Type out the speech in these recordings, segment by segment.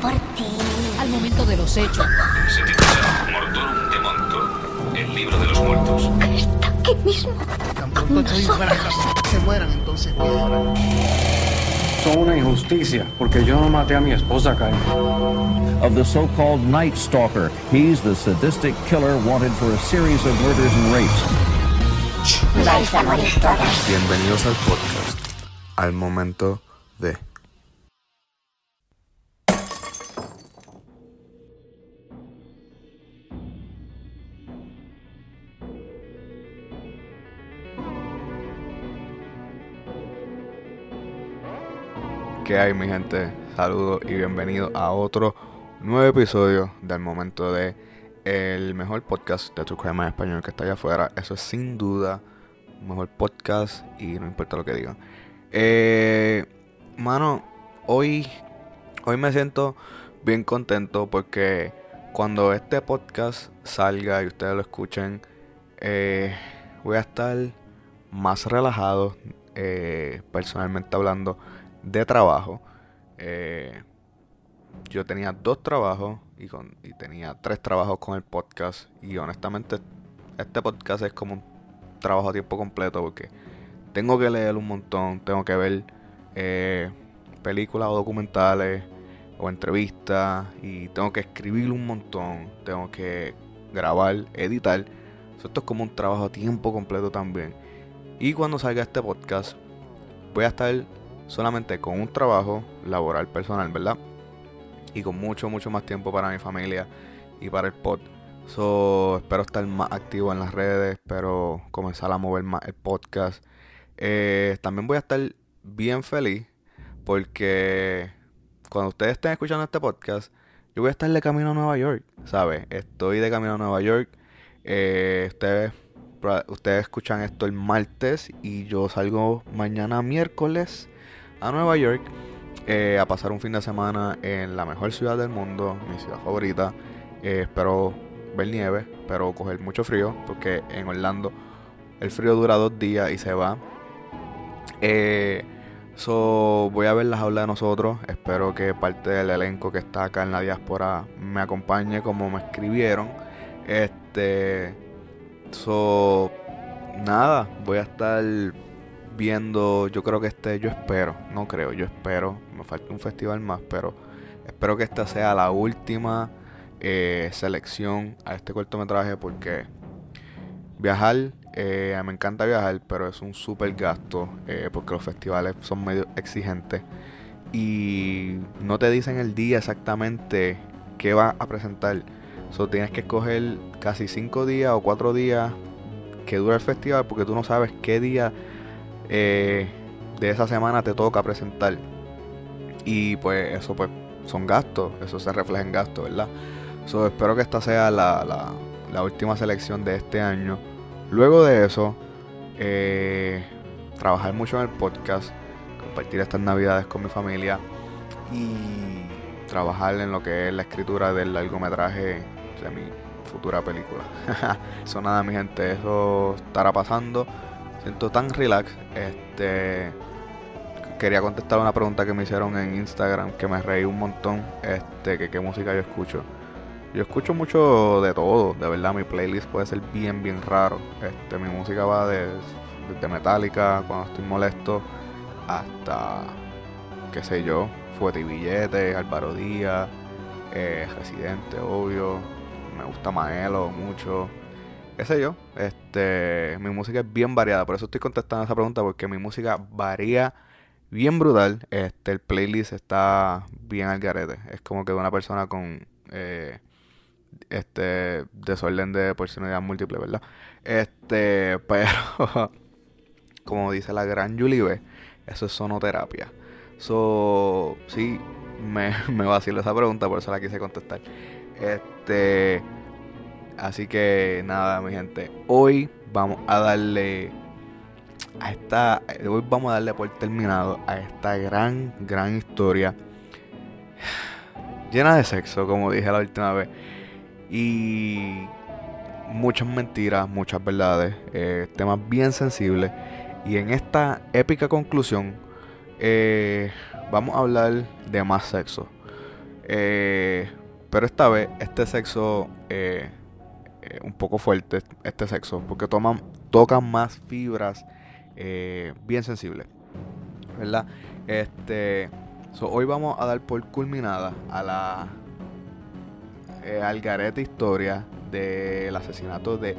por ti. Al momento de los hechos. Se titula Mortorum de Monto, el libro de los muertos. Está aquí mismo. Estoy se mueran entonces llorar. Son una injusticia, porque yo no maté a mi esposa, Karen. of the so-called Night Stalker. He's the sadistic killer wanted for a series of murders and rapes. Vais a morir todas. Bienvenidos al podcast, al momento de... ¿Qué hay mi gente? Saludos y bienvenidos a otro nuevo episodio del momento de el mejor podcast de tu crema en español que está allá afuera. Eso es sin duda mejor podcast y no importa lo que digan. Eh, mano, hoy, hoy me siento bien contento porque cuando este podcast salga y ustedes lo escuchen, eh, voy a estar más relajado, eh, personalmente hablando, de trabajo. Eh, yo tenía dos trabajos y, con, y tenía tres trabajos con el podcast. Y honestamente, este podcast es como un trabajo a tiempo completo porque tengo que leer un montón, tengo que ver eh, películas o documentales o entrevistas y tengo que escribir un montón, tengo que grabar, editar. Esto es como un trabajo a tiempo completo también. Y cuando salga este podcast, voy a estar solamente con un trabajo laboral personal, ¿verdad? Y con mucho, mucho más tiempo para mi familia y para el pod. So, espero estar más activo en las redes, espero comenzar a mover más el podcast. Eh, también voy a estar bien feliz porque cuando ustedes estén escuchando este podcast, yo voy a estar de camino a Nueva York, ¿sabes? Estoy de camino a Nueva York. Eh, ustedes, ustedes escuchan esto el martes y yo salgo mañana miércoles a Nueva York eh, a pasar un fin de semana en la mejor ciudad del mundo, mi ciudad favorita. Eh, espero ver nieve, pero coger mucho frío, porque en Orlando el frío dura dos días y se va. Eh, so, voy a ver las aulas de nosotros. Espero que parte del elenco que está acá en la diáspora me acompañe como me escribieron. Este. So. Nada, voy a estar viendo. Yo creo que este. Yo espero. No creo, yo espero. Me falta un festival más, pero. Espero que esta sea la última eh, selección a este cortometraje porque viajar, eh, me encanta viajar, pero es un super gasto eh, porque los festivales son medio exigentes y no te dicen el día exactamente qué va a presentar. So, tienes que escoger casi 5 días o 4 días que dura el festival porque tú no sabes qué día de esa semana te toca presentar. Y pues eso pues son gastos, eso se refleja en gastos, ¿verdad? So, espero que esta sea la, la, la, última selección de este año. Luego de eso, eh, trabajar mucho en el podcast, compartir estas navidades con mi familia y trabajar en lo que es la escritura del largometraje de mi futura película. eso nada, mi gente, eso estará pasando. Siento tan relax. Este quería contestar una pregunta que me hicieron en Instagram que me reí un montón. Este, que qué música yo escucho. Yo escucho mucho de todo, de verdad mi playlist puede ser bien bien raro. Este, mi música va de, de Metallica cuando estoy molesto hasta qué sé yo, Fuete y Billete, Álvaro Díaz, eh, Residente, obvio. Me gusta Maelo mucho. Qué sé yo, este, mi música es bien variada, por eso estoy contestando esa pregunta porque mi música varía bien brutal. Este, el playlist está bien al garete. Es como que de una persona con eh, este desorden de personalidad múltiple, ¿verdad? Este, pero como dice la gran Julie eso es sonoterapia. So, sí, me, me vacilo esa pregunta, por eso la quise contestar. Este, así que nada, mi gente, hoy vamos a darle a esta, hoy vamos a darle por terminado a esta gran, gran historia llena de sexo, como dije la última vez, y muchas mentiras, muchas verdades, eh, temas bien sensibles, y en esta épica conclusión eh, vamos a hablar de más sexo. Eh, pero esta vez, este sexo, eh, eh, un poco fuerte, este sexo, porque toman, tocan más fibras eh, bien sensibles, ¿verdad? Este, so, hoy vamos a dar por culminada a la eh, algarete historia del asesinato de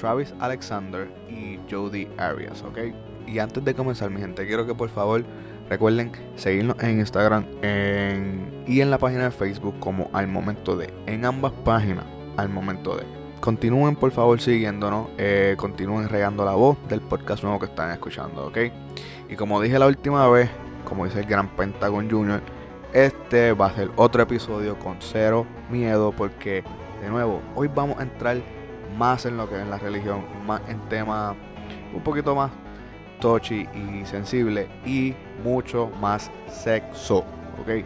Travis Alexander y Jody Arias, ¿ok? Y antes de comenzar, mi gente, quiero que por favor recuerden seguirnos en Instagram en- y en la página de Facebook como al momento de. En ambas páginas, al momento de. Continúen por favor siguiéndonos, eh, continúen regando la voz del podcast nuevo que están escuchando, ¿ok? Y como dije la última vez, como dice el gran Pentagon Junior, este va a ser otro episodio con cero miedo porque, de nuevo, hoy vamos a entrar más en lo que es la religión, más en temas un poquito más touchy y sensible y mucho más sexo, ¿ok?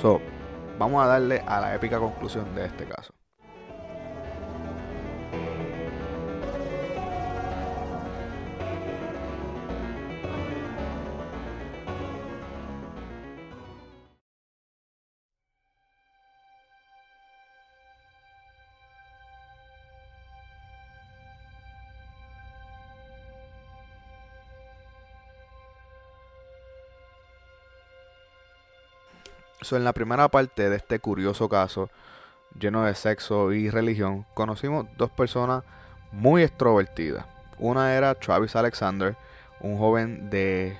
So, vamos a darle a la épica conclusión de este caso. En la primera parte de este curioso caso, lleno de sexo y religión, conocimos dos personas muy extrovertidas. Una era Travis Alexander, un joven de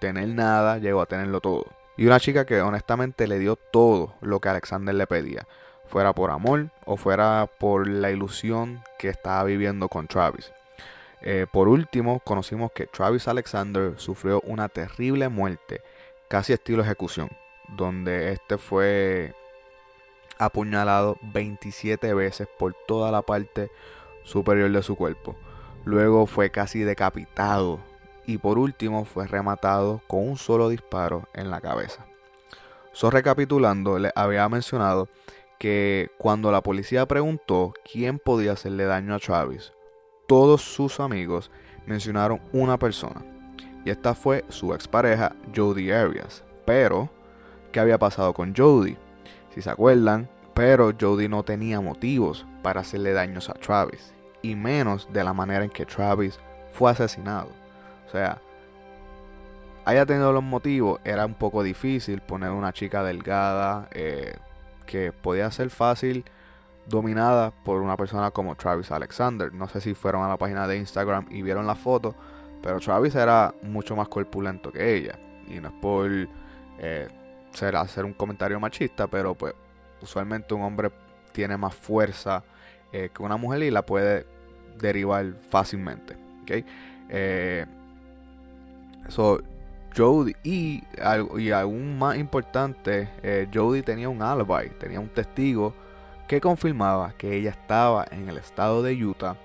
tener nada, llegó a tenerlo todo. Y una chica que honestamente le dio todo lo que Alexander le pedía, fuera por amor o fuera por la ilusión que estaba viviendo con Travis. Eh, por último, conocimos que Travis Alexander sufrió una terrible muerte, casi estilo ejecución, donde este fue apuñalado 27 veces por toda la parte superior de su cuerpo. Luego fue casi decapitado y por último fue rematado con un solo disparo en la cabeza. So, recapitulando, les había mencionado que cuando la policía preguntó quién podía hacerle daño a Travis, todos sus amigos mencionaron una persona. Y esta fue su expareja Jody Arias. Pero, ¿qué había pasado con Jody? Si se acuerdan, pero Jody no tenía motivos para hacerle daños a Travis. Y menos de la manera en que Travis fue asesinado. O sea, haya tenido los motivos, era un poco difícil poner una chica delgada eh, que podía ser fácil dominada por una persona como Travis Alexander. No sé si fueron a la página de Instagram y vieron la foto, pero Travis era mucho más corpulento que ella. Y no es por eh, ser, hacer un comentario machista, pero pues usualmente un hombre tiene más fuerza eh, que una mujer y la puede derivar fácilmente. ¿ok? Eh, so, Jody y, y aún más importante, eh, Jody tenía un alibi, tenía un testigo que confirmaba que ella estaba en el estado de Utah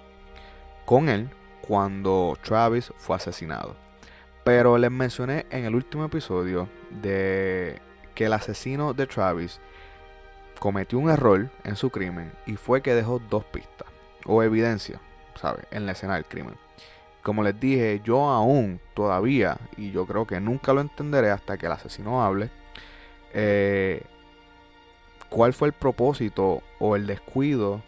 con él cuando Travis fue asesinado. Pero les mencioné en el último episodio de que el asesino de Travis cometió un error en su crimen y fue que dejó dos pistas o evidencia, ¿sabes? En la escena del crimen. Como les dije, yo aún todavía, y yo creo que nunca lo entenderé hasta que el asesino hable, eh, cuál fue el propósito o el descuido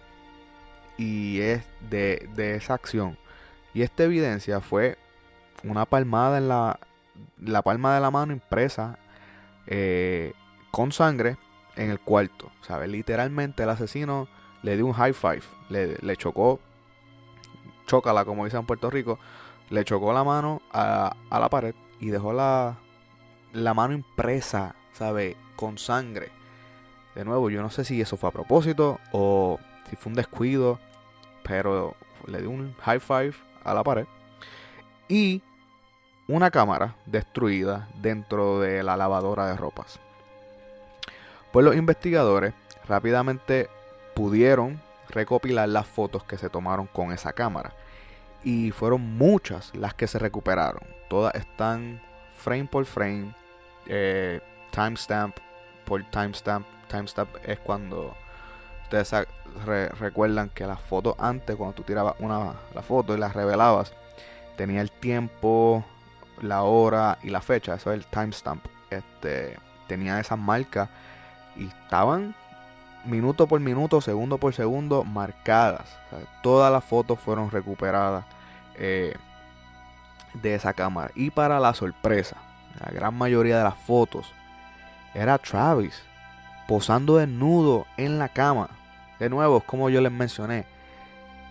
y es de, de esa acción. Y esta evidencia fue una palmada en la, la palma de la mano impresa eh, con sangre en el cuarto. ¿sabes? Literalmente el asesino le dio un high five, le, le chocó, chócala como dicen en Puerto Rico, le chocó la mano a, a la pared y dejó la, la mano impresa, ¿sabe? Con sangre. De nuevo, yo no sé si eso fue a propósito o si fue un descuido, pero le dio un high five a la pared. Y una cámara destruida dentro de la lavadora de ropas. Pues los investigadores rápidamente pudieron recopilar las fotos que se tomaron con esa cámara. Y fueron muchas las que se recuperaron. Todas están frame por frame, eh, timestamp por timestamp. Timestamp es cuando ustedes recuerdan que las fotos antes, cuando tú tirabas una, la foto y la revelabas, tenía el tiempo, la hora y la fecha. Eso es el timestamp. Este, tenía esas marcas y estaban minuto por minuto, segundo por segundo marcadas. Todas las fotos fueron recuperadas eh, de esa cámara. Y para la sorpresa, la gran mayoría de las fotos era Travis posando desnudo en la cama. De nuevo, como yo les mencioné,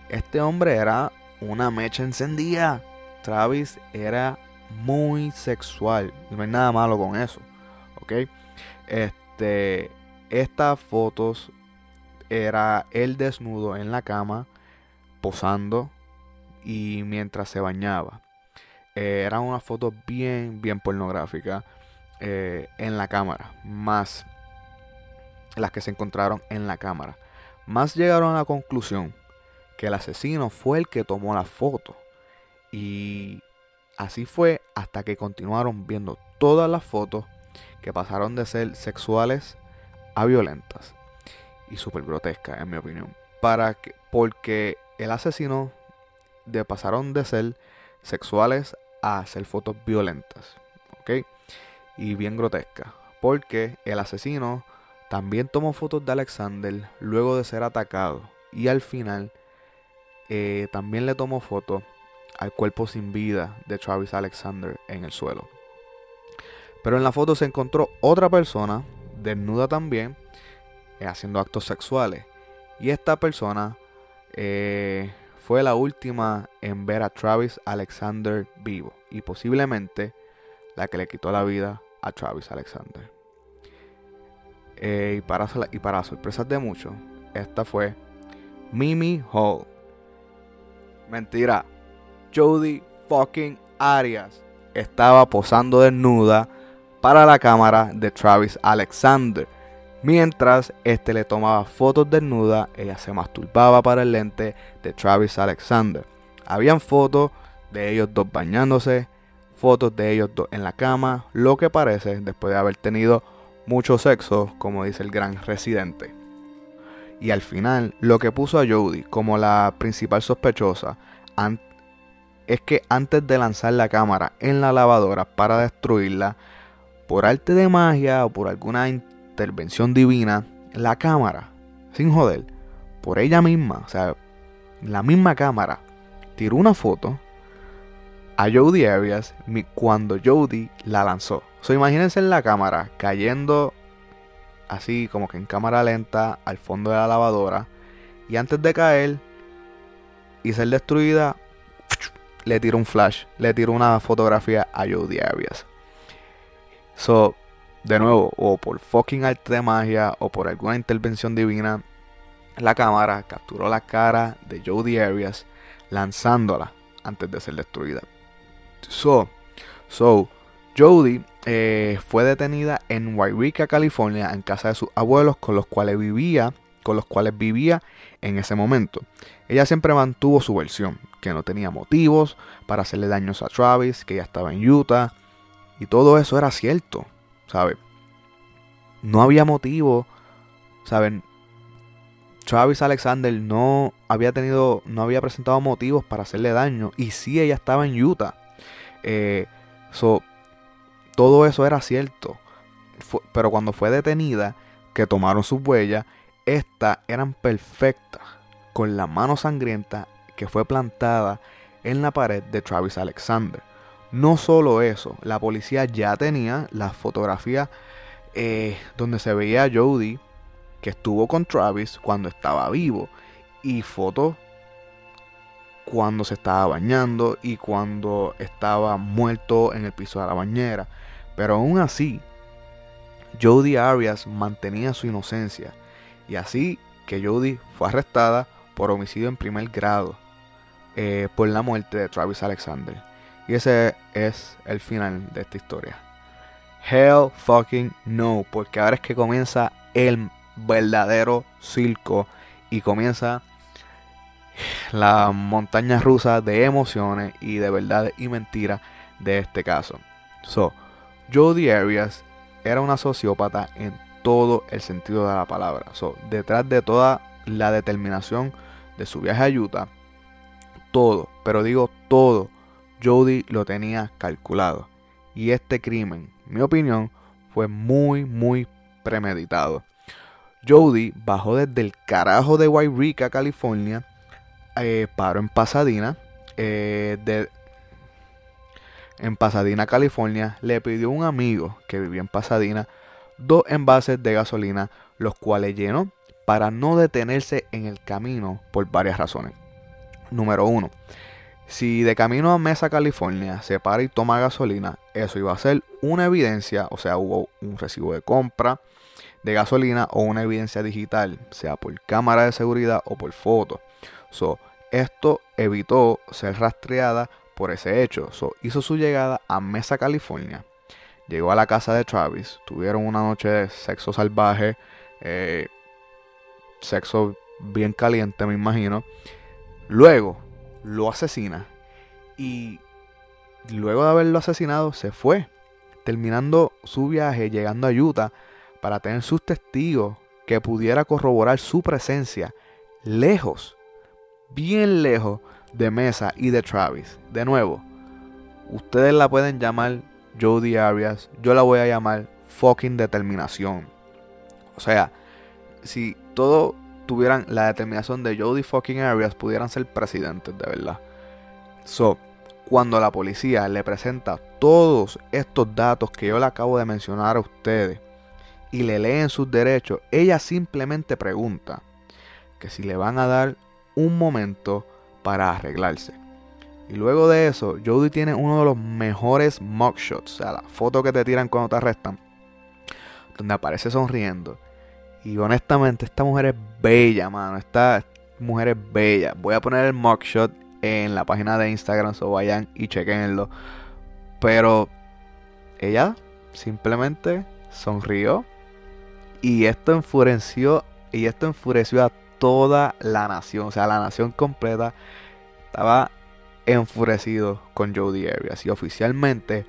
este hombre era una mecha encendida. Travis era muy sexual y no hay nada malo con eso. ¿Ok? Este, estas fotos era él desnudo en la cama, posando y mientras se bañaba. Eh, eran unas fotos bien, bien pornográficas eh, en la cámara, más las que se encontraron en la cámara. Más llegaron a la conclusión que el asesino fue el que tomó la foto. Y así fue hasta que continuaron viendo todas las fotos que pasaron de ser sexuales a violentas y súper grotescas, en mi opinión. Para que, porque el asesino de pasaron de ser sexuales a hacer fotos violentas, ¿ok? Y bien grotescas, porque el asesino también tomó fotos de Alexander luego de ser atacado y al final eh, también le tomó fotos al cuerpo sin vida de Travis Alexander en el suelo. Pero en la foto se encontró otra persona, desnuda también, eh, haciendo actos sexuales. Y esta persona eh, fue la última en ver a Travis Alexander vivo. Y posiblemente la que le quitó la vida a Travis Alexander. Eh, y, para, y para sorpresas de muchos, esta fue Mimi Hall. Mentira. Jody fucking Arias estaba posando desnuda para la cámara de Travis Alexander. Mientras este le tomaba fotos desnuda, ella se masturbaba para el lente de Travis Alexander. Habían fotos de ellos dos bañándose, fotos de ellos dos en la cama, lo que parece después de haber tenido mucho sexo, como dice el gran residente. Y al final, lo que puso a Jodie como la principal sospechosa es que antes de lanzar la cámara en la lavadora para destruirla, por arte de magia o por alguna intervención divina, la cámara, sin joder, por ella misma, o sea, la misma cámara, tiró una foto a Jodie Arias cuando Jodie la lanzó. So, imagínense en la cámara cayendo así como que en cámara lenta al fondo de la lavadora y antes de caer y ser destruida, le tiró un flash, le tiró una fotografía a Jodie Arias. So, de nuevo, o por fucking arte de magia o por alguna intervención divina, la cámara capturó la cara de Jodie Arias lanzándola antes de ser destruida. So, so Jodie eh, fue detenida en Wairika, California, en casa de sus abuelos con los cuales vivía, con los cuales vivía en ese momento. Ella siempre mantuvo su versión, que no tenía motivos para hacerle daños a Travis, que ella estaba en Utah, y todo eso era cierto, ¿sabes? No había motivo, ¿saben? Travis Alexander no había tenido, no había presentado motivos para hacerle daño, y sí ella estaba en Utah. Eh, so, todo eso era cierto. pero cuando fue detenida, que tomaron sus huellas, estas eran perfectas, con la mano sangrienta que fue plantada en la pared de Travis Alexander. No solo eso, la policía ya tenía las fotografías eh, donde se veía a Jody que estuvo con Travis cuando estaba vivo y fotos cuando se estaba bañando y cuando estaba muerto en el piso de la bañera. Pero aún así, Jodie Arias mantenía su inocencia y así que Jodie fue arrestada por homicidio en primer grado eh, por la muerte de Travis Alexander. Y ese es el final de esta historia. Hell fucking no, porque ahora es que comienza el verdadero circo y comienza la montaña rusa de emociones y de verdades y mentiras de este caso. So, Jodie Arias era una sociópata en todo el sentido de la palabra. So, detrás de toda la determinación de su viaje a Utah, todo, pero digo todo, Jodie lo tenía calculado. Y este crimen, mi opinión, fue muy, muy premeditado. Jody bajó desde el carajo de Wairika, California, eh, paró en Pasadena, eh, de, en Pasadena, California, le pidió a un amigo que vivía en Pasadena dos envases de gasolina, los cuales llenó para no detenerse en el camino por varias razones. Número uno, si de camino a Mesa, California, se para y toma gasolina, eso iba a ser una evidencia, o sea, hubo un recibo de compra de gasolina o una evidencia digital, sea por cámara de seguridad o por foto. So, esto evitó ser rastreada por ese hecho. So, hizo su llegada a Mesa, California. Llegó a la casa de Travis. Tuvieron una noche de sexo salvaje. eh, sexo bien caliente, me imagino. Luego lo asesina. Y luego de haberlo asesinado, se fue. Terminando su viaje, llegando a Utah para tener sus testigos que pudiera corroborar su presencia lejos, bien lejos de Mesa y de Travis. De nuevo, ustedes la pueden llamar Jody Arias, yo la voy a llamar fucking determinación. O sea, si todo tuvieran la determinación de Jody fucking Arias, pudieran ser presidentes, de verdad. So, cuando la policía le presenta todos estos datos que yo le acabo de mencionar a ustedes y le leen sus derechos, ella simplemente pregunta que si le van a dar un momento para arreglarse. Y luego de eso, Jody tiene uno de los mejores mugshots, o sea, la foto que te tiran cuando te arrestan, donde aparece sonriendo. Y honestamente, esta mujer es bella, mano. Esta mujer es bella. Voy a poner el mugshot en la página de Instagram, so y chequenlo. Pero ella simplemente sonrió. Y esto enfureció. Y esto enfureció a toda la nación. O sea, la nación completa estaba enfurecido con Jody Arias. Y oficialmente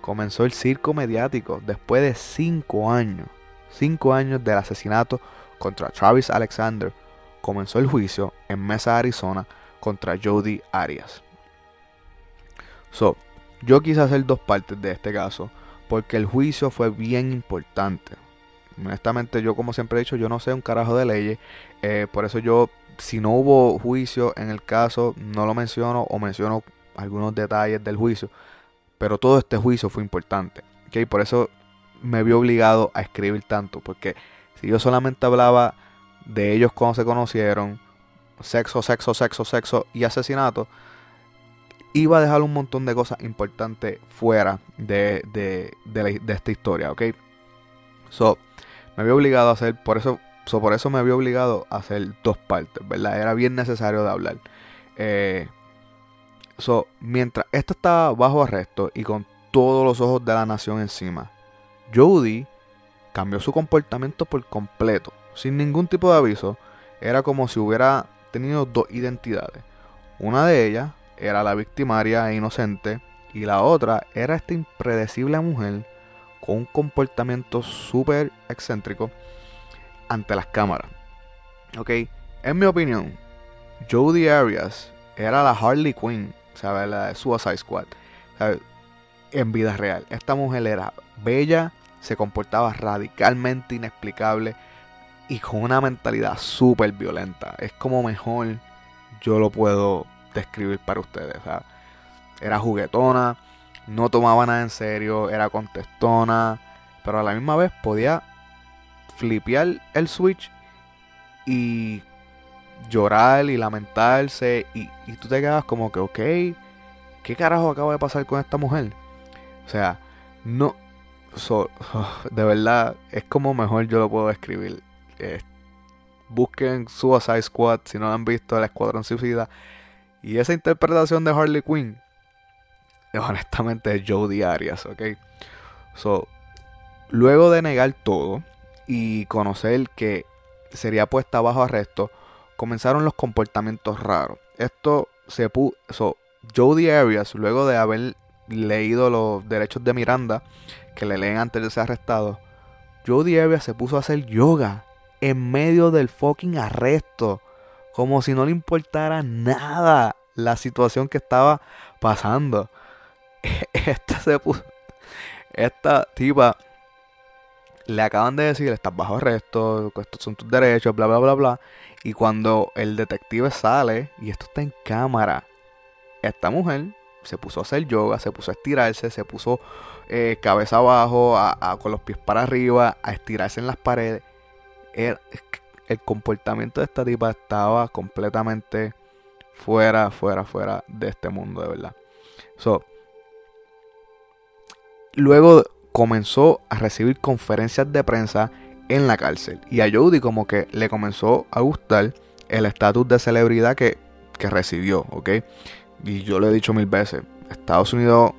comenzó el circo mediático después de 5 años. 5 años del asesinato contra Travis Alexander. Comenzó el juicio en Mesa, Arizona contra Jody Arias. So, yo quise hacer dos partes de este caso porque el juicio fue bien importante. Honestamente, yo como siempre he dicho, yo no sé un carajo de leyes. eh, por eso yo, si no hubo juicio en el caso, no lo menciono o menciono algunos detalles del juicio. Pero todo este juicio fue importante. ¿ok? Por eso me vi obligado a escribir tanto. Porque si yo solamente hablaba de ellos cuando se conocieron, sexo, sexo, sexo, sexo y asesinato, iba a dejar un montón de cosas importantes fuera de, de, de, la- de esta historia, ¿ok? So, me había obligado a hacer, por eso, so, por eso me había obligado a hacer dos partes, ¿verdad? Era bien necesario de hablar. Eh, so, mientras esto estaba bajo arresto y con todos los ojos de la nación encima, Jody cambió su comportamiento por completo, sin ningún tipo de aviso. Era como si hubiera tenido dos identidades. Una de ellas era la victimaria e inocente y la otra era esta impredecible mujer con un comportamiento súper excéntrico ante las cámaras. Ok, en mi opinión, Jodie Arias era la Harley Quinn, ¿sabes? La de Suicide Squad. ¿sabes? En vida real. Esta mujer era bella, se comportaba radicalmente inexplicable y con una mentalidad súper violenta. Es como mejor yo lo puedo describir para ustedes. Era juguetona, no tomaba nada en serio, era contestona, pero a la misma vez podía flipear el switch y llorar y lamentarse y, y tú te quedas como que, ok, ¿qué carajo acaba de pasar con esta mujer? O sea, no, so- de verdad, es como mejor yo lo puedo describir. Eh, busquen Suicide Squad si no han visto el Escuadrón Suicida. Y esa interpretación de Harley Quinn, honestamente es Jodie Arias, ¿ok? So, luego de negar todo y conocer que sería puesta bajo arresto, comenzaron los comportamientos raros. Esto se puso. Jodie Arias, luego de haber leído los derechos de Miranda, que le leen antes de ser arrestado, Jodie Arias se puso a hacer yoga en medio del fucking arresto. Como si no le importara nada la situación que estaba pasando. Esta se puso. Esta tipa le acaban de decir, estás bajo arresto, estos son tus derechos, bla, bla, bla, bla. Y cuando el detective sale, y esto está en cámara, esta mujer se puso a hacer yoga, se puso a estirarse, se puso eh, cabeza abajo, con los pies para arriba, a estirarse en las paredes. El, el comportamiento de esta tipa estaba completamente fuera, fuera, fuera de este mundo, de verdad. Luego comenzó a recibir conferencias de prensa en la cárcel. Y a Jody como que le comenzó a gustar el estatus de celebridad que, que recibió, ¿ok? Y yo le he dicho mil veces, Estados Unidos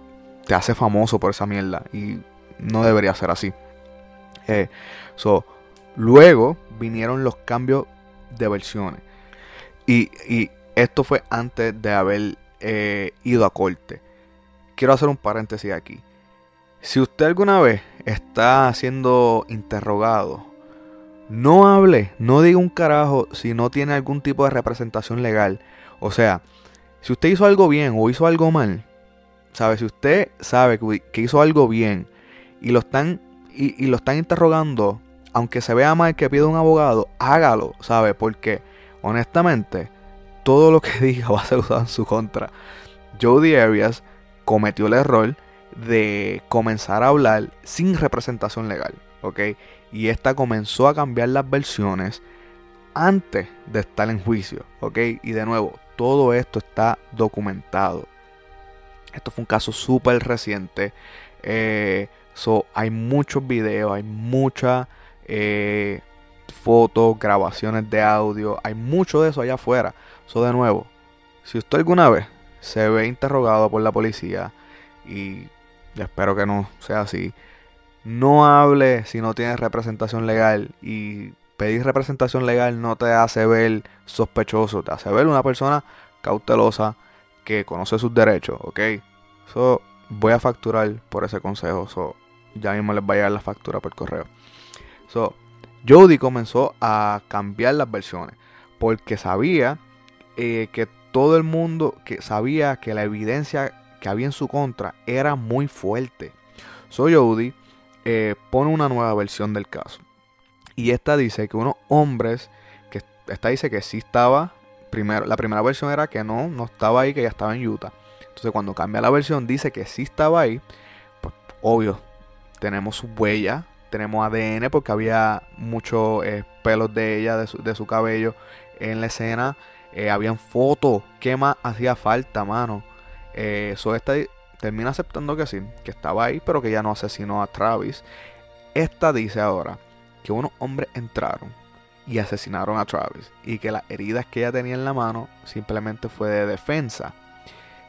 te hace famoso por esa mierda y no debería ser así. Eh, so, luego vinieron los cambios de versiones. Y, y esto fue antes de haber eh, ido a corte. Quiero hacer un paréntesis aquí. Si usted alguna vez está siendo interrogado, no hable, no diga un carajo si no tiene algún tipo de representación legal. O sea, si usted hizo algo bien o hizo algo mal, ¿sabe? Si usted sabe que hizo algo bien y lo están, y, lo están interrogando, aunque se vea mal que pida un abogado, hágalo, ¿sabe? Porque honestamente, todo lo que diga va a ser usado en su contra. Jody Arias cometió el error de comenzar a hablar sin representación legal, ¿ok? Y esta comenzó a cambiar las versiones antes de estar en juicio, ¿ok? Y de nuevo, todo esto está documentado. Esto fue un caso súper reciente. Eh, hay muchos videos, hay muchas eh, fotos, grabaciones de audio. Hay mucho de eso allá afuera. So, de nuevo, si usted alguna vez se ve interrogado por la policía y espero que no sea así, no hable si no tiene representación legal y pedir representación legal no te hace ver sospechoso, te hace ver una persona cautelosa que conoce sus derechos, ¿ok? So, voy a facturar por ese consejo, so, ya mismo les va a llegar la factura por correo. So, Jody comenzó a cambiar las versiones porque sabía eh, que todo el mundo que sabía que la evidencia que había en su contra era muy fuerte. So Jody eh, pone una nueva versión del caso. Y esta dice que unos hombres, que esta dice que sí estaba, primero, la primera versión era que no, no estaba ahí, que ya estaba en Utah. Entonces cuando cambia la versión dice que sí estaba ahí, pues obvio, tenemos su huella, tenemos ADN porque había muchos eh, pelos de ella, de su, de su, cabello en la escena, eh, habían fotos, ¿qué más hacía falta, mano? Eh, so esta termina aceptando que sí, que estaba ahí, pero que ya no asesinó a Travis. Esta dice ahora que unos hombres entraron y asesinaron a Travis y que las heridas que ella tenía en la mano simplemente fue de defensa.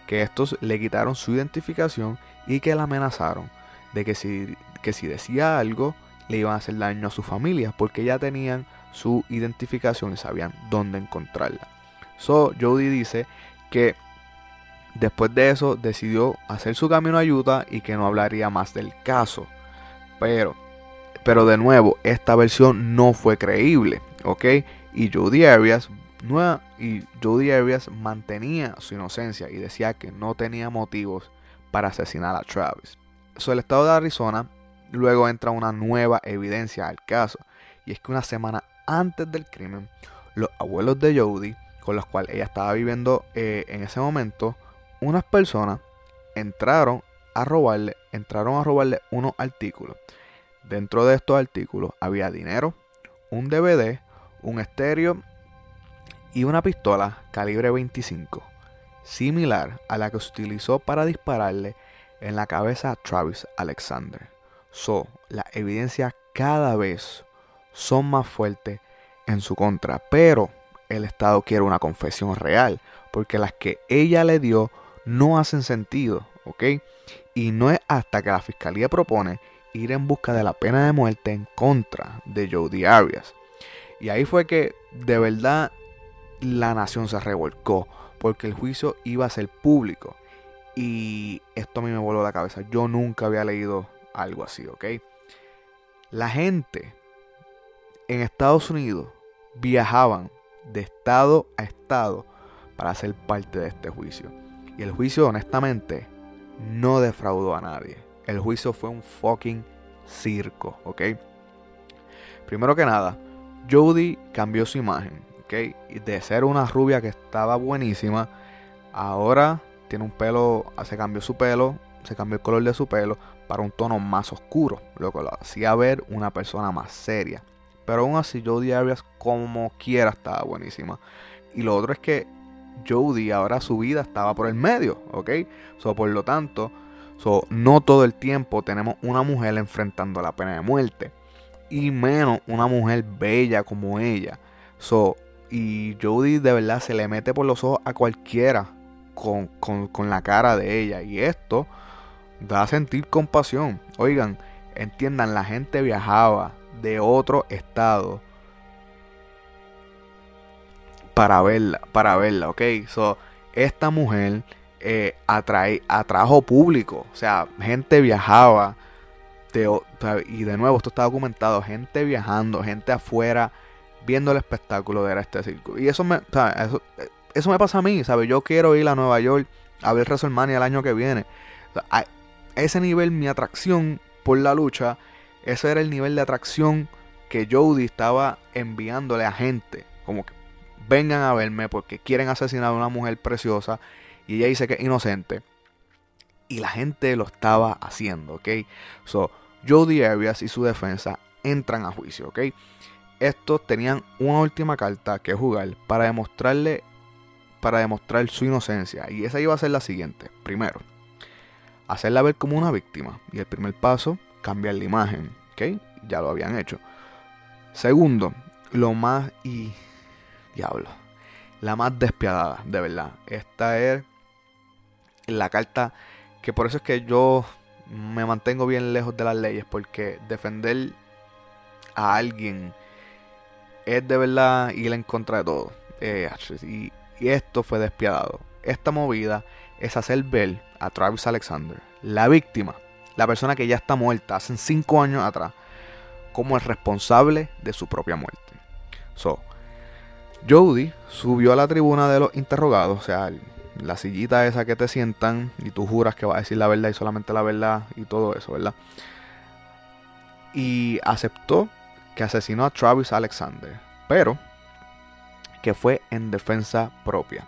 Que estos le quitaron su identificación y que la amenazaron de que si, que si decía algo le iban a hacer daño a su familia porque ya tenían su identificación y sabían dónde encontrarla. So, Jody dice que después de eso decidió hacer su camino a Utah y que no hablaría más del caso. Pero pero de nuevo, esta versión no fue creíble, ¿ok? Y Jody Arias, y Jody Arias mantenía su inocencia y decía que no tenía motivos para asesinar a Travis. So, el estado de Arizona luego entra una nueva evidencia al caso, y es que una semana antes del crimen, los abuelos de Jody, con los cuales ella estaba viviendo eh, en ese momento, unas personas entraron a robarle, entraron a robarle unos artículos Dentro de estos artículos había dinero, un DVD, un estéreo y una pistola calibre 25, similar a la que se utilizó para dispararle en la cabeza a Travis Alexander. So, las evidencias cada vez son más fuertes en su contra, pero el Estado quiere una confesión real, porque las que ella le dio no hacen sentido, ¿ok? Y no es hasta que la fiscalía propone ir en busca de la pena de muerte en contra de Jody Arias. Y ahí fue que de verdad la nación se revolcó porque el juicio iba a ser público. Y esto a mí me voló la cabeza. Yo nunca había leído algo así, ¿ok? La gente en Estados Unidos viajaban de estado a estado para ser parte de este juicio. Y el juicio, honestamente, no defraudó a nadie. El juicio fue un fucking circo, ¿ok? Primero que nada, Jodie cambió su imagen, ¿ok? De ser una rubia que estaba buenísima, ahora tiene un pelo, se cambió su pelo, se cambió el color de su pelo para un tono más oscuro, lo que lo hacía ver una persona más seria. Pero aún así, Jodie Arias, como quiera, estaba buenísima. Y lo otro es que Jodie ahora su vida estaba por el medio, ¿ok? So, por lo tanto, so, no todo el tiempo tenemos una mujer enfrentando la pena de muerte. Y menos una mujer bella como ella. So, y Jodie de verdad se le mete por los ojos a cualquiera con, con, con la cara de ella. Y esto da a sentir compasión. Oigan, entiendan, la gente viajaba de otro estado para verla, para verla, ok. So, esta mujer eh, atrae, atrajo público, o sea, gente viajaba de, y de nuevo esto está documentado, gente viajando, gente afuera viendo el espectáculo de este circo. Y eso me, eso, eso, me pasa a mí, ¿sabes? Yo quiero ir a Nueva York a ver WrestleMania el año que viene. a ese nivel mi atracción por la lucha ese era el nivel de atracción que Jodie estaba enviándole a gente. Como que vengan a verme porque quieren asesinar a una mujer preciosa. Y ella dice que es inocente. Y la gente lo estaba haciendo, ¿ok? So, Jodie Arias y su defensa entran a juicio, ¿ok? Estos tenían una última carta que jugar para demostrarle, para demostrar su inocencia. Y esa iba a ser la siguiente. Primero, hacerla ver como una víctima. Y el primer paso, cambiar la imagen. ¿Ok? Ya lo habían hecho. Segundo, lo más y diablo, la más despiadada, de verdad. Esta es la carta que por eso es que yo me mantengo bien lejos de las leyes porque defender a alguien es de verdad ir en contra de todo. Eh, y, y esto fue despiadado. Esta movida es hacer ver a Travis Alexander, la víctima, la persona que ya está muerta hace cinco años atrás como el responsable de su propia muerte. So, Jody subió a la tribuna de los interrogados, o sea, la sillita esa que te sientan y tú juras que va a decir la verdad y solamente la verdad y todo eso, ¿verdad? Y aceptó que asesinó a Travis Alexander, pero que fue en defensa propia.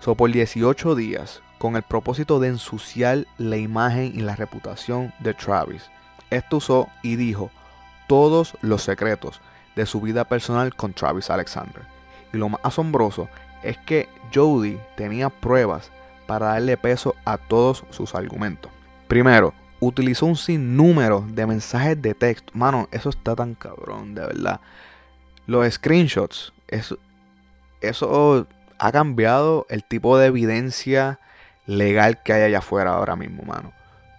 So, por 18 días con el propósito de ensuciar la imagen y la reputación de Travis. Esto usó y dijo todos los secretos de su vida personal con Travis Alexander. Y lo más asombroso es que Jody tenía pruebas para darle peso a todos sus argumentos. Primero, utilizó un sinnúmero de mensajes de texto. Mano, eso está tan cabrón, de verdad. Los screenshots, eso, eso ha cambiado el tipo de evidencia legal que hay allá afuera ahora mismo, mano.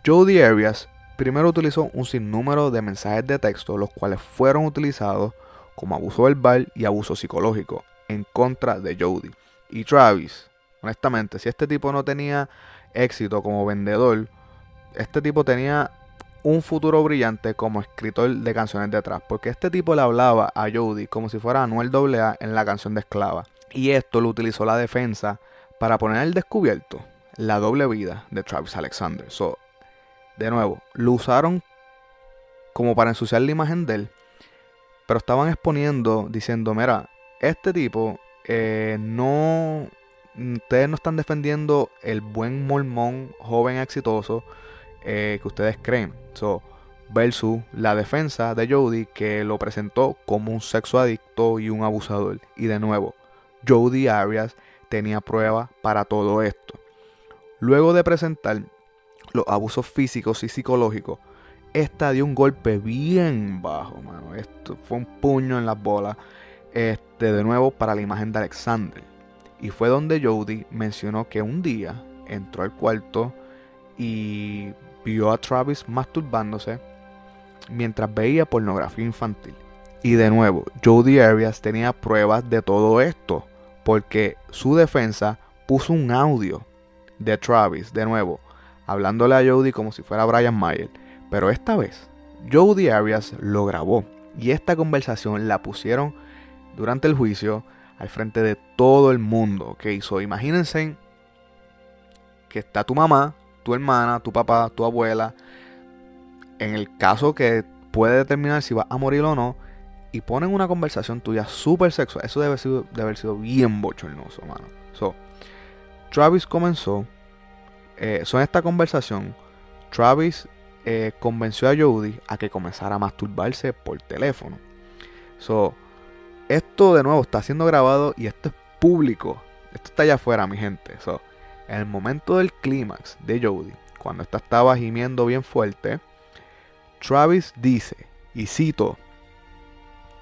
Jody Arias primero utilizó un sinnúmero de mensajes de texto, los cuales fueron utilizados como abuso verbal y abuso psicológico en contra de Jody. Y Travis, honestamente, si este tipo no tenía éxito como vendedor, este tipo tenía un futuro brillante como escritor de canciones de atrás, porque este tipo le hablaba a Jody como si fuera Anuel AA en la canción de Esclava. Y esto lo utilizó la defensa para poner al descubierto la doble vida de Travis Alexander. So, de nuevo, lo usaron como para ensuciar la imagen de él, pero estaban exponiendo diciendo, mira, este tipo eh, no, ustedes no están defendiendo el buen mormón joven exitoso eh, que ustedes creen. So, versus la defensa de Jody que lo presentó como un sexo adicto y un abusador. Y de nuevo, Jody Arias tenía pruebas para todo esto. Luego de presentar los abusos físicos y psicológicos, esta dio un golpe bien bajo, mano. Esto fue un puño en las bolas. Este, de nuevo, para la imagen de Alexander. Y fue donde Jody mencionó que un día entró al cuarto y vio a Travis masturbándose mientras veía pornografía infantil. Y de nuevo, Jody Arias tenía pruebas de todo esto, porque su defensa puso un audio de Travis, de nuevo, hablándole a Jody como si fuera Brian Mayer. Pero esta vez, Jody Arias lo grabó y esta conversación la pusieron durante el juicio al frente de todo el mundo. ¿ok? So, imagínense que está tu mamá, tu hermana, tu papá, tu abuela. En el caso que puede determinar si va a morir o no, y ponen una conversación tuya súper sexual. Eso debe, haber sido bien bochornoso, mano. So, Travis comenzó. Eh, en esta conversación, Travis eh, convenció a Jody a que comenzara a masturbarse por teléfono. So, esto de nuevo está siendo grabado y esto es público. Esto está allá afuera, mi gente. So, en el momento del clímax de Jody, cuando esta estaba gimiendo bien fuerte, Travis dice, y cito,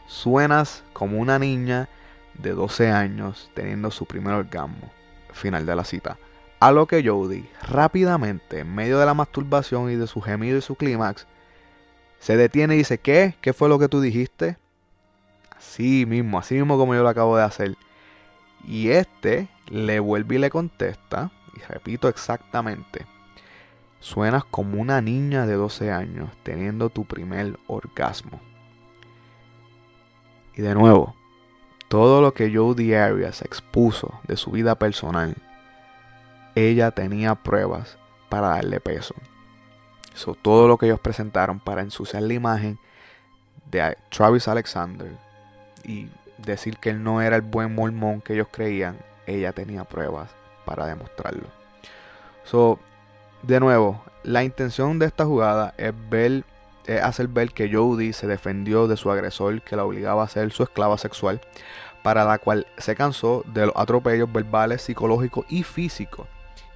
suenas como una niña de 12 años teniendo su primer orgasmo. Final de la cita. A lo que Jody, rápidamente, en medio de la masturbación y de su gemido y su clímax, se detiene y dice, ¿qué? ¿Qué fue lo que tú dijiste? Así mismo, así mismo como yo lo acabo de hacer. Y este le vuelve y le contesta, y repito exactamente, suenas como una niña de 12 años teniendo tu primer orgasmo. Y de nuevo, todo lo que Jodie Arias expuso de su vida personal, ella tenía pruebas para darle peso. So, todo lo que ellos presentaron para ensuciar la imagen de Travis Alexander y decir que él no era el buen mormón que ellos creían, ella tenía pruebas para demostrarlo. So, de nuevo, la intención de esta jugada es ver es hacer ver que Jodie se defendió de su agresor que la obligaba a ser su esclava sexual, para la cual se cansó de los atropellos verbales, psicológicos y físicos.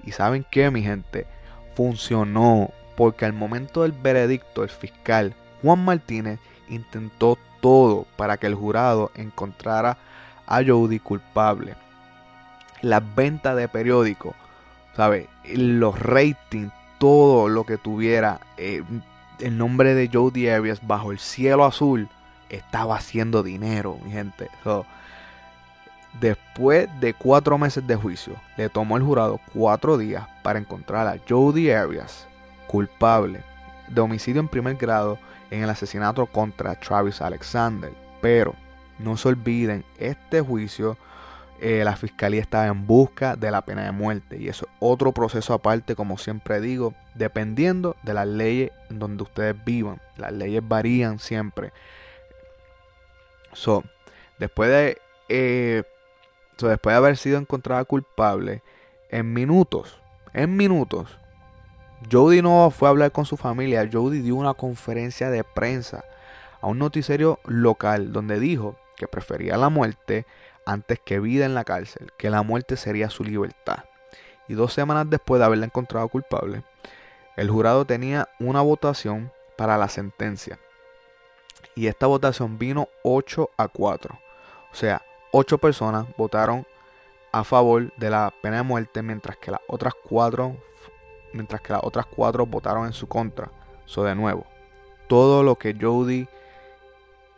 Y saben qué, mi gente, funcionó porque al momento del veredicto el fiscal Juan Martínez intentó todo para que el jurado encontrara a Jodie culpable. Las ventas de periódicos, ¿sabe? Los ratings, todo lo que tuviera eh, el nombre de Jodie Arias bajo el cielo azul estaba haciendo dinero, mi gente. Después de cuatro meses de juicio, le tomó el jurado cuatro días para encontrar a Jodie Arias culpable de homicidio en primer grado en el asesinato contra Travis Alexander. Pero no se olviden, este juicio eh, la fiscalía estaba en busca de la pena de muerte y eso es otro proceso aparte, como siempre digo, dependiendo de las leyes en donde ustedes vivan. Las leyes varían siempre. So, después de eh, so, después de haber sido encontrada culpable, en minutos, en minutos, Jody no fue a hablar con su familia. Jody dio una conferencia de prensa a un noticiero local donde dijo que prefería la muerte antes que vida en la cárcel, que la muerte sería su libertad. Y dos semanas después de haberla encontrado culpable, el jurado tenía una votación para la sentencia. Y esta votación vino 8 a 4. O sea, 8 personas votaron a favor de la pena de muerte, mientras que las otras 4 mientras que las otras 4 votaron en su contra. So, de nuevo, todo lo que Jody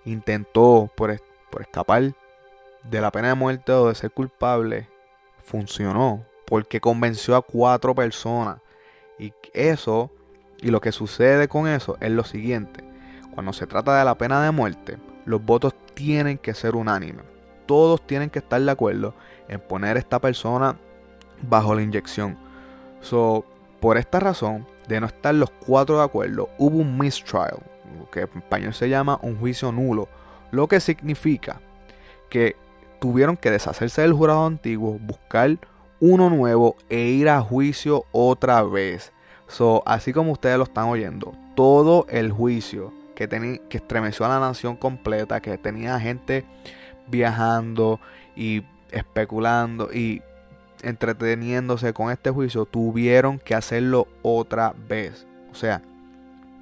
intentó por, por escapar de la pena de muerte o de ser culpable funcionó porque convenció a cuatro personas. Y eso y lo que sucede con eso es lo siguiente. Cuando se trata de la pena de muerte los votos tienen que ser unánimes todos tienen que estar de acuerdo en poner a esta persona bajo la inyección. So por esta razón de no estar los cuatro de acuerdo hubo un mistrial que en español se llama un juicio nulo lo que significa que tuvieron que deshacerse del jurado antiguo, buscar uno nuevo e ir a juicio otra vez. So, así como ustedes lo están oyendo, todo el juicio que, que estremeció a la nación completa, que tenía gente viajando y especulando y entreteniéndose con este juicio, tuvieron que hacerlo otra vez. O sea,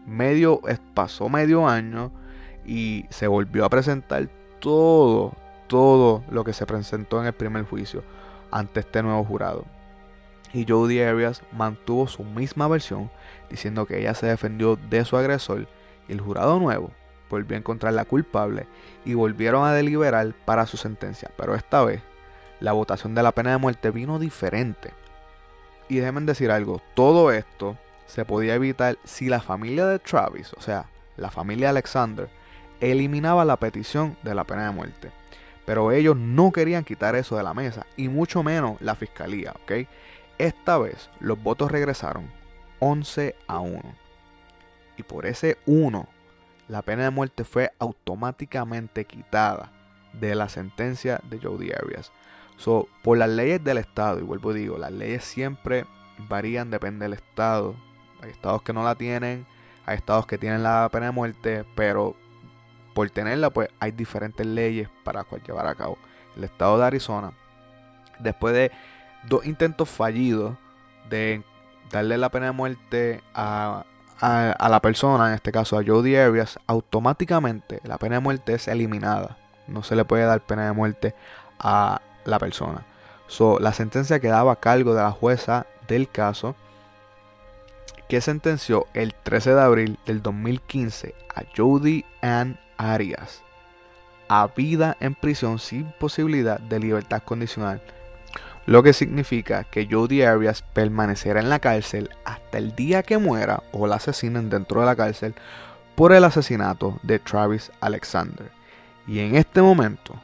medio pasó medio año y se volvió a presentar todo, todo lo que se presentó en el primer juicio ante este nuevo jurado. Y Jodie Arias mantuvo su misma versión, diciendo que ella se defendió de su agresor y el jurado nuevo volvió a encontrarla culpable y volvieron a deliberar para su sentencia. Pero esta vez, la votación de la pena de muerte vino diferente. Y déjenme decir algo, todo esto se podía evitar si la familia de Travis, o sea, la familia Alexander, eliminaba la petición de la pena de muerte. Pero ellos no querían quitar eso de la mesa, y mucho menos la fiscalía, ¿ok? Esta vez los votos regresaron 11 a 1. Y por ese 1, la pena de muerte fue automáticamente quitada de la sentencia de Jody Arias. So, por las leyes del estado, y vuelvo a digo, las leyes siempre varían, depende del estado. Hay estados que no la tienen, hay estados que tienen la pena de muerte, pero por tenerla, pues hay diferentes leyes para cual llevar a cabo. El estado de Arizona, después de dos intentos fallidos de darle la pena de muerte a, a, la persona, en este caso a Jody Arias, automáticamente la pena de muerte es eliminada. No se le puede dar pena de muerte a la persona. So, la sentencia quedaba a cargo de la jueza del caso que sentenció el 13 de abril del 2015 a Jody Ann Arias a vida en prisión sin posibilidad de libertad condicional, lo que significa que Jody Arias permanecerá en la cárcel hasta el día que muera o la asesinen dentro de la cárcel por el asesinato de Travis Alexander. Y en este momento,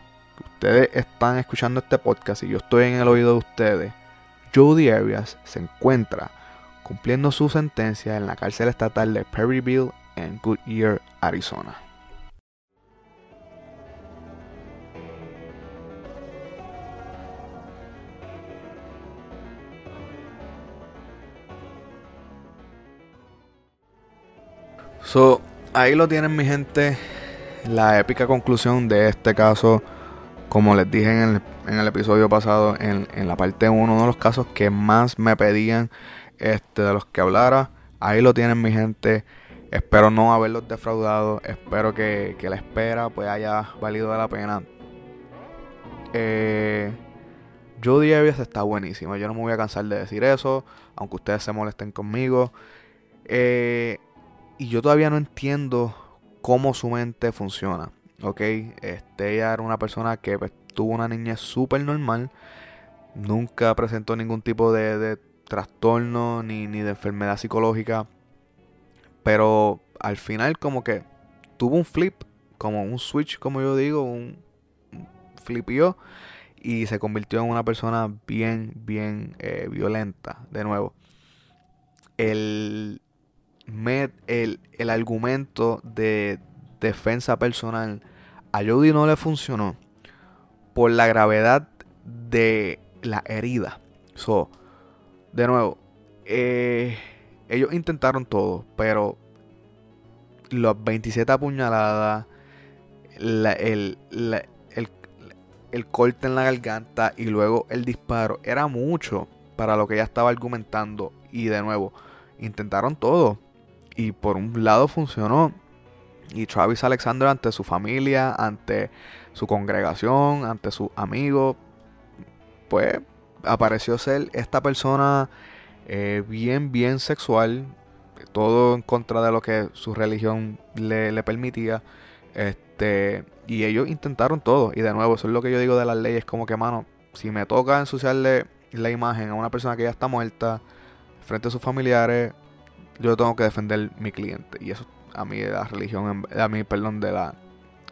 ustedes están escuchando este podcast y yo estoy en el oído de ustedes, Jody Arias se encuentra cumpliendo su sentencia en la cárcel estatal de Perryville en Goodyear, Arizona. So, ahí lo tienen mi gente, la épica conclusión de este caso, como les dije en el, episodio pasado, en, la parte 1, uno de los casos que más me pedían este, de los que hablara. Ahí lo tienen mi gente. Espero no haberlos defraudado. Espero que, la espera pues haya valido la pena. Eh, Jodie Arias está buenísimo. Yo no me voy a cansar de decir eso. Aunque ustedes se molesten conmigo. Eh, y yo todavía no entiendo cómo su mente funciona. Ok, este, ella era una persona que pues, tuvo una niña súper normal. Nunca presentó ningún tipo de, trastorno ni, ni, de enfermedad psicológica. Pero al final como que tuvo un flip, como un switch, como yo digo, un, flipió y se convirtió en una persona bien, bien eh, violenta, de nuevo. El, el, el argumento de defensa personal a Jody no le funcionó por la gravedad de la herida. So, de nuevo, eh, ellos intentaron todo, pero las 27 apuñaladas, el, el corte en la garganta y luego el disparo era mucho para lo que ella estaba argumentando. Y de nuevo, intentaron todo. Y por un lado funcionó. Y Travis Alexander ante su familia, ante su congregación, ante sus amigos, pues apareció ser esta persona eh, bien, bien sexual. Todo en contra de lo que su religión le, permitía. Este, y ellos intentaron todo. Y de nuevo, eso es lo que yo digo de las leyes. Como que, mano, si me toca ensuciarle la imagen a una persona que ya está muerta, frente a sus familiares, yo tengo que defender mi cliente. Y eso a mí de la religión, a mí, perdón, de la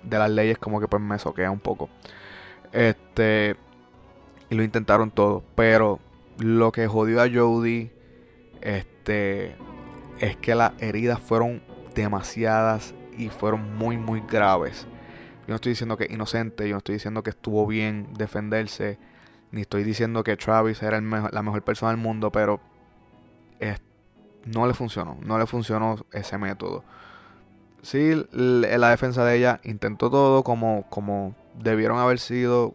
de las leyes como que pues me soquea un poco. Este y lo intentaron todo, pero lo que jodió a Jody este es que las heridas fueron demasiadas y fueron muy muy graves. Yo no estoy diciendo que es inocente, yo no estoy diciendo que estuvo bien defenderse, ni estoy diciendo que Travis era el la mejor persona del mundo, pero este no le funcionó, no le funcionó ese método. Sí, la defensa de ella intentó todo como, como debieron haber sido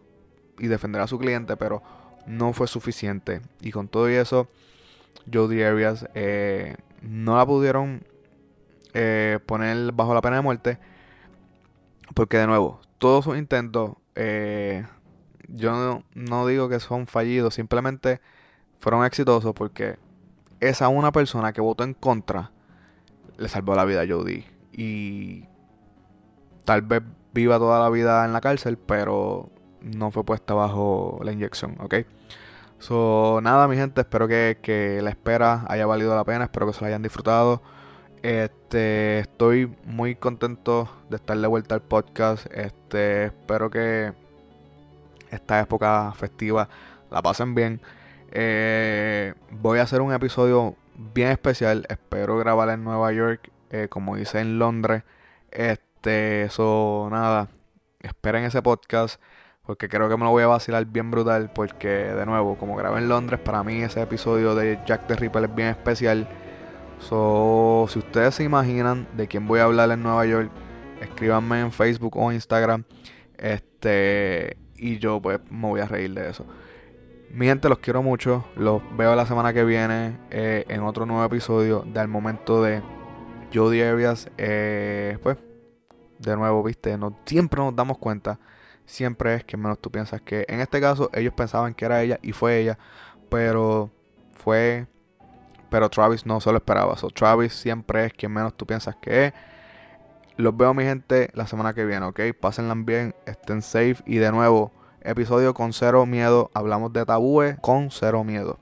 y defender a su cliente, pero no fue suficiente. Y con todo eso, Jodie Arias eh, no la pudieron eh, poner bajo la pena de muerte. Porque de nuevo, todos sus intentos, eh, yo no, no digo que son fallidos, simplemente fueron exitosos porque esa una persona que votó en contra le salvó la vida a Jody. Y tal vez viva toda la vida en la cárcel, pero no fue puesta bajo la inyección, ¿ok? So, nada, mi gente, espero que, la espera haya valido la pena, espero que se la hayan disfrutado. Este, estoy muy contento de estar de vuelta al podcast. Este, espero que esta época festiva la pasen bien. Eh, voy a hacer un episodio bien especial. Espero grabar en Nueva York, eh, como hice en Londres, Este, eso, nada. Esperen ese podcast. Porque creo que me lo voy a vacilar bien brutal. Porque, de nuevo, como grabé en Londres, para mí ese episodio de Jack the Ripper es bien especial. So, si ustedes se imaginan de quién voy a hablar en Nueva York, escríbanme en Facebook o Instagram. Este, y yo pues me voy a reír de eso. Mi gente, los quiero mucho. Los veo la semana que viene eh, en otro nuevo episodio del momento de Jodie Arias. Eh, pues, de nuevo, viste, no, siempre nos damos cuenta. Siempre es que menos tú piensas que. En este caso, ellos pensaban que era ella y fue ella. Pero fue. Pero Travis no se lo esperaba. So, Travis siempre es quien menos tú piensas que es. Los veo, mi gente, la semana que viene, ¿ok? Pásenla bien, estén safe. Y de nuevo, episodio con cero miedo. Hablamos de tabúes con cero miedo.